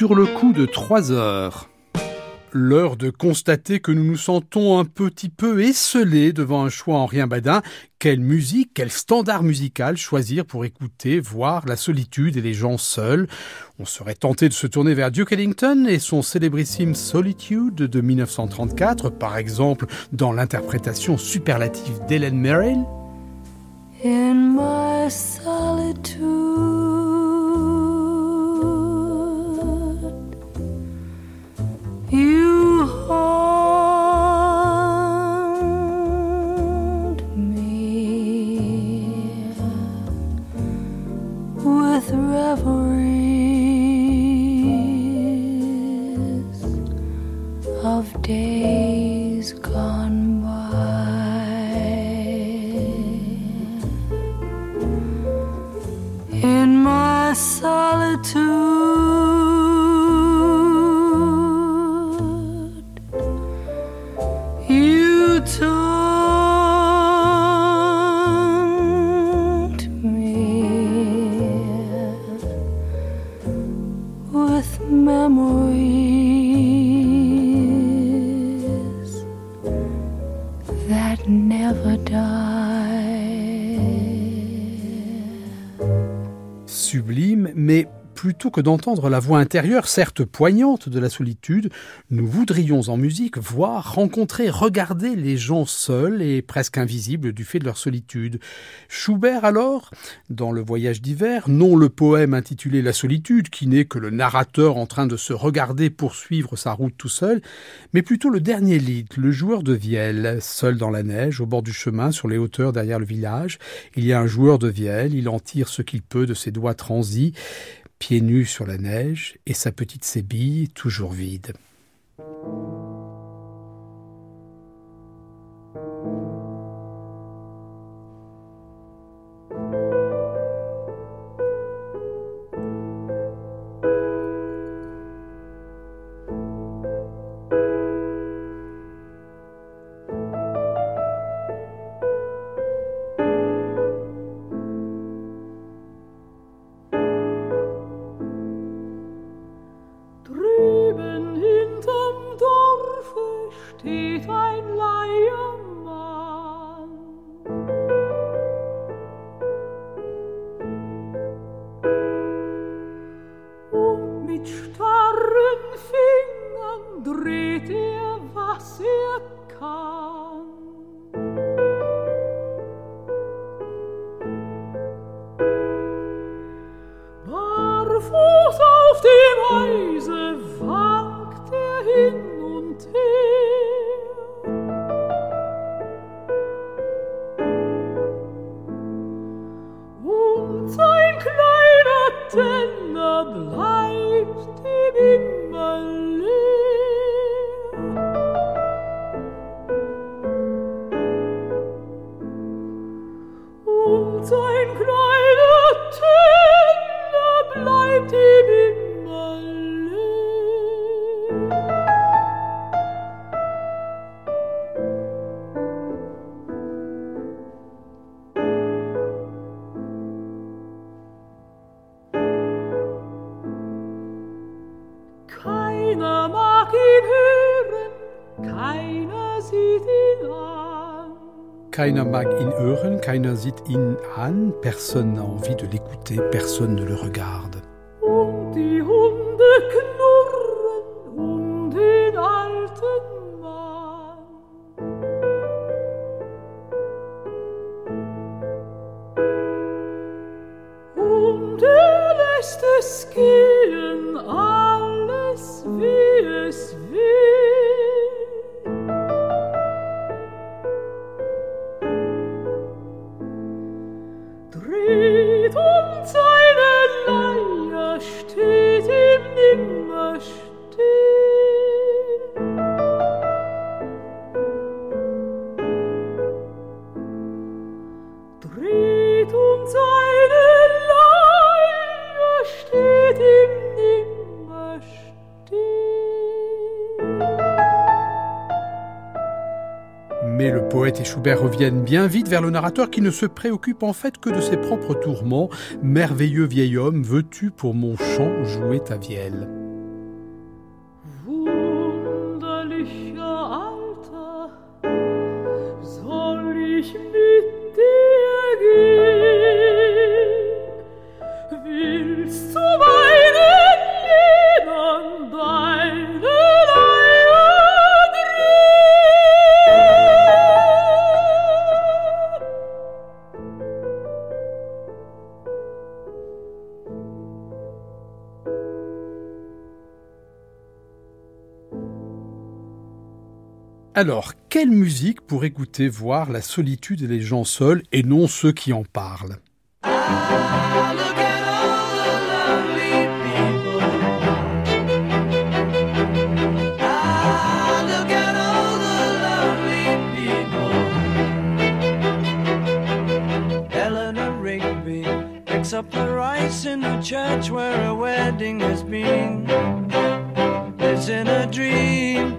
sur le coup de 3 heures. L'heure de constater que nous nous sentons un petit peu esselés devant un choix en rien badin. Quelle musique, quel standard musical choisir pour écouter, voir la solitude et les gens seuls? On serait tenté de se tourner vers Duke Ellington et son célébrissime Solitude de 1934, par exemple dans l'interprétation superlative d'Helen Merrill. In my solitude que d'entendre la voix intérieure, certes poignante, de la solitude, nous voudrions en musique voir, rencontrer, regarder les gens seuls et presque invisibles du fait de leur solitude. Schubert alors, dans Le Voyage d'hiver, non le poème intitulé La solitude, qui n'est que le narrateur en train de se regarder poursuivre sa route tout seul, mais plutôt le dernier lied, le joueur de vielle, seul dans la neige, au bord du chemin, sur les hauteurs derrière le village. Il y a un joueur de vielle, il en tire ce qu'il peut de ses doigts transis, pieds nus sur la neige, et sa petite sébille toujours vide. te Keiner mag ihn hören, keiner sieht ihn an, personne n'a envie de l'écouter, personne ne le regarde. Und die Hunde knurren um den alten Mann. Und er lässt es gehen, et Schubert reviennent bien vite vers le narrateur qui ne se préoccupe en fait que de ses propres tourments. Merveilleux vieil homme, veux-tu pour mon chant jouer ta vielle? Alors, quelle musique pour écouter, voir la solitude et les gens seuls et non ceux qui en parlent? Up the rice in the church where a wedding has been. Lives in a dream,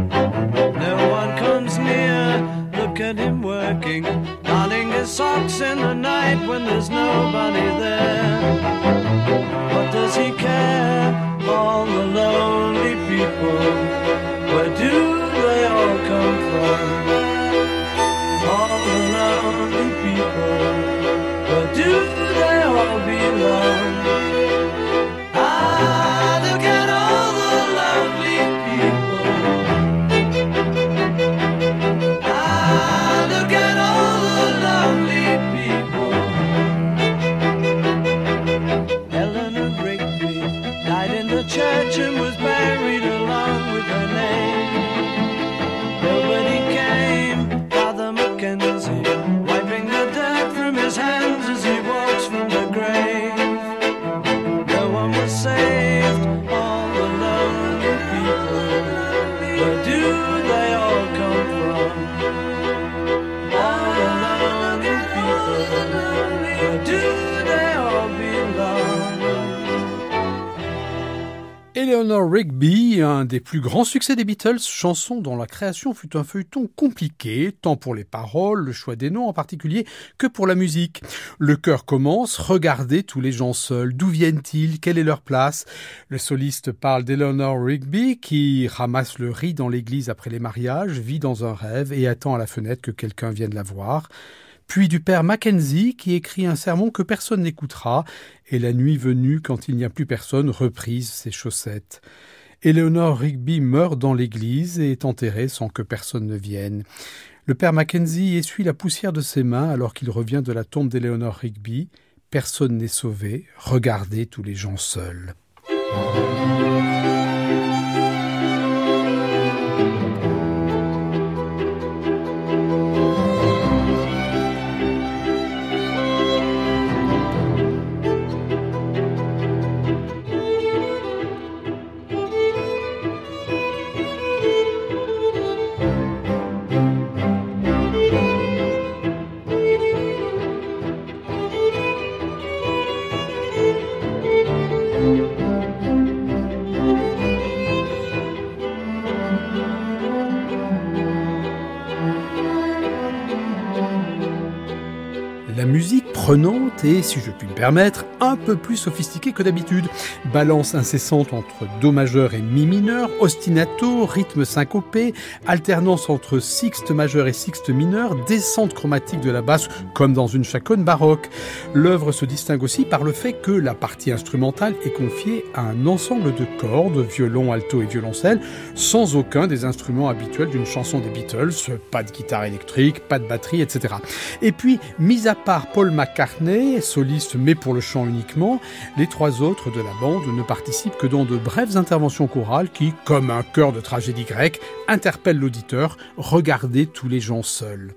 No one comes near. Look at him working, darning his socks in the night when there's nobody there. The church and was buried along Eleanor Rigby, un des plus grands succès des Beatles, chanson dont la création fut un feuilleton compliqué, tant pour les paroles, le choix des noms en particulier, que pour la musique. Le chœur commence, regardez tous les gens seuls, d'où viennent-ils, quelle est leur place? Le soliste parle d'Eleanor Rigby qui ramasse le riz dans l'église après les mariages, vit dans un rêve et attend à la fenêtre que quelqu'un vienne la voir puis du père Mackenzie qui écrit un sermon que personne n'écoutera, et la nuit venue, quand il n'y a plus personne, reprise ses chaussettes. Eleanor Rigby meurt dans l'église et est enterrée sans que personne ne vienne. Le père Mackenzie essuie la poussière de ses mains alors qu'il revient de la tombe d'Eleanor Rigby. Personne n'est sauvé, regardez tous les gens seuls. Et, si je puis me permettre, un peu plus sophistiquée que d'habitude. Balance incessante entre Do majeur et Mi mineur, ostinato, rythme syncopé, alternance entre sixte majeur et sixte mineur, descente chromatique de la basse comme dans une chaconne baroque. L'œuvre se distingue aussi par le fait que la partie instrumentale est confiée à un ensemble de cordes, violon, alto et violoncelle, sans aucun des instruments habituels d'une chanson des Beatles, pas de guitare électrique, pas de batterie, etc. Et puis, mis à part Paul McCartney, soliste mais pour le chant uniquement, les trois autres de la bande ne participent que dans de brèves interventions chorales qui, comme un chœur de tragédie grecque, interpellent l'auditeur, regardez tous les gens seuls.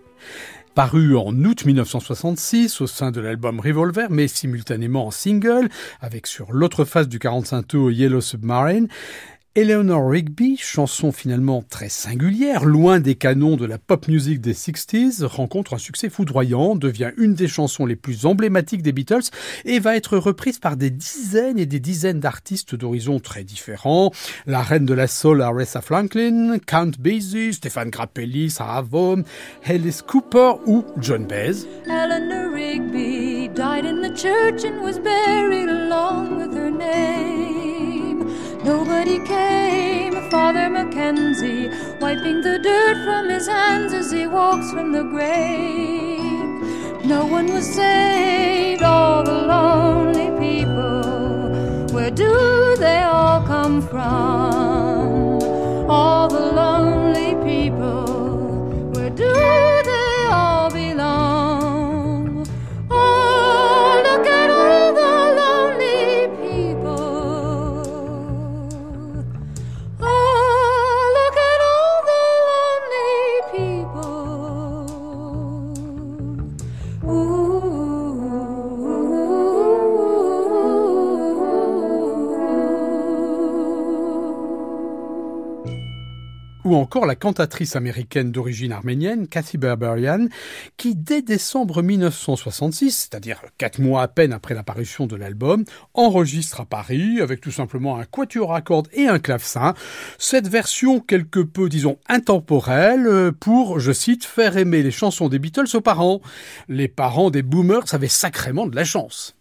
Paru en août 1966 au sein de l'album Revolver, mais simultanément en single, avec sur l'autre face du 45 tours Yellow Submarine, Eleanor Rigby, chanson finalement très singulière, loin des canons de la pop music des 60s, rencontre un succès foudroyant, devient une des chansons les plus emblématiques des Beatles et va être reprise par des dizaines et des dizaines d'artistes d'horizons très différents. La reine de la soul Aretha Franklin, Count Basie, Stéphane Grappelli, Sarah Vaughan, Alice Cooper ou John Baez. Nobody came, Father Mackenzie, wiping the dirt from his hands as he walks from the grave. No one was saved, all the lonely people. Where do they all come from? Encore la cantatrice américaine d'origine arménienne Cathy Berberian, qui dès décembre 1966, c'est-à-dire quatre mois à peine après l'apparition de l'album, enregistre à Paris avec tout simplement un quatuor à cordes et un clavecin, cette version quelque peu, disons, intemporelle euh, pour, je cite, faire aimer les chansons des Beatles aux parents. Les parents des boomers avaient sacrément de la chance.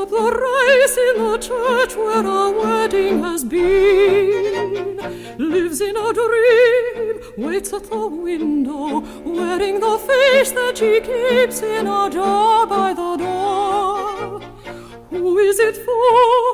Up the rice in the church where our wedding has been. Lives in a dream, waits at the window, wearing the face that she keeps in a jar by the door. Who is it for?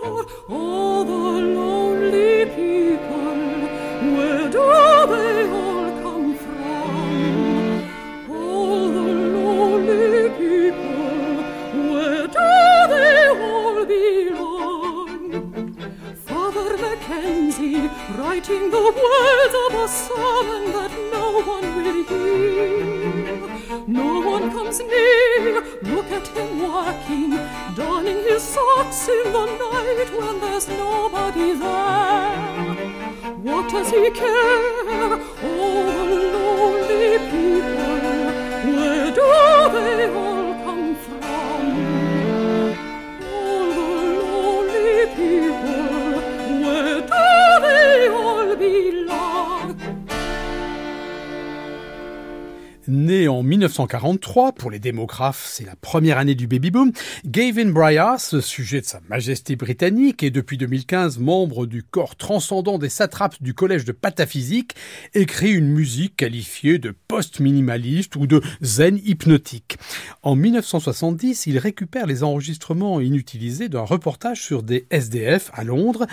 1943, pour les démographes, c'est la première année du baby-boom, Gavin Bryars, sujet de sa majesté britannique et depuis 2015 membre du corps transcendant des satrapes du collège de pataphysique, écrit une musique qualifiée de post-minimaliste ou de zen hypnotique. En 1970, il récupère les enregistrements inutilisés d'un reportage sur des SDF à Londres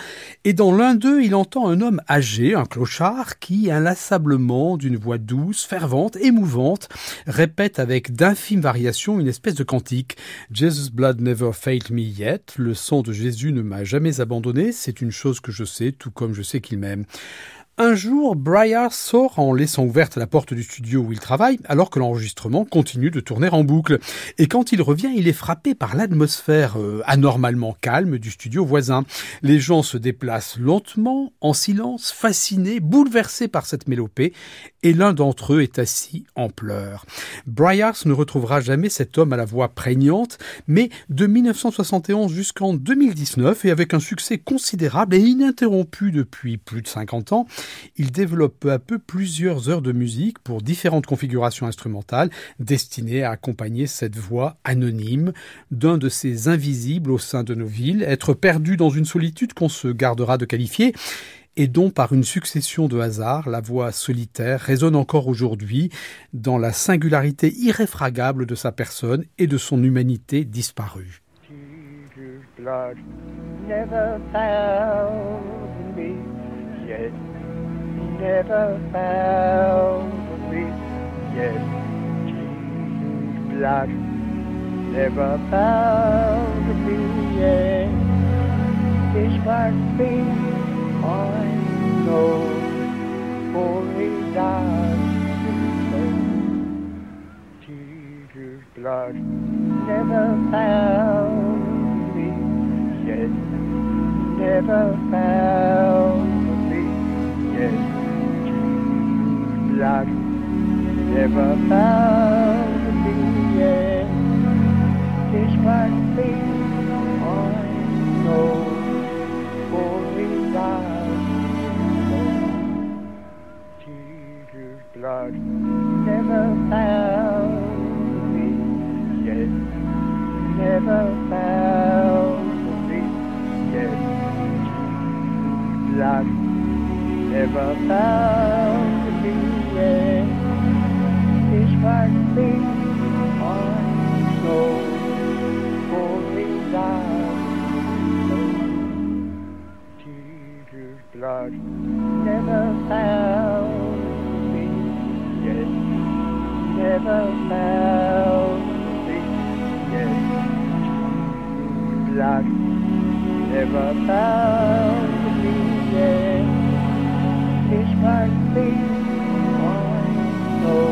et dans l'un d'eux, il entend un homme âgé, un clochard, qui inlassablement, d'une voix douce, fervente, émouvante, répète avec d'infimes variations une espèce de cantique. Jesus' blood never failed me yet. Le sang de Jésus ne m'a jamais abandonné. C'est une chose que je sais, tout comme je sais qu'il m'aime. Un jour, Briar sort en laissant ouverte la porte du studio où il travaille, alors que l'enregistrement continue de tourner en boucle. Et quand il revient, il est frappé par l'atmosphère euh, anormalement calme du studio voisin. Les gens se déplacent lentement, en silence, fascinés, bouleversés par cette mélopée, et l'un d'entre eux est assis en pleurs. Briars ne retrouvera jamais cet homme à la voix prégnante, mais de 1971 jusqu'en 2019, et avec un succès considérable et ininterrompu depuis plus de 50 ans, il développe peu à peu plusieurs heures de musique pour différentes configurations instrumentales destinées à accompagner cette voix anonyme d'un de ces invisibles au sein de nos villes, être perdu dans une solitude qu'on se gardera de qualifier et dont par une succession de hasards, la voix solitaire résonne encore aujourd'hui dans la singularité irréfragable de sa personne et de son humanité disparue. Never found me yet. Jesus' blood never found me yet. This must be I know, for he died so. Jesus' blood never found me yet. Never found Jesus' blood never found Jesus' blood never found me. Yes, never found me. Yes, blood never found me. Yes, this one thing I know.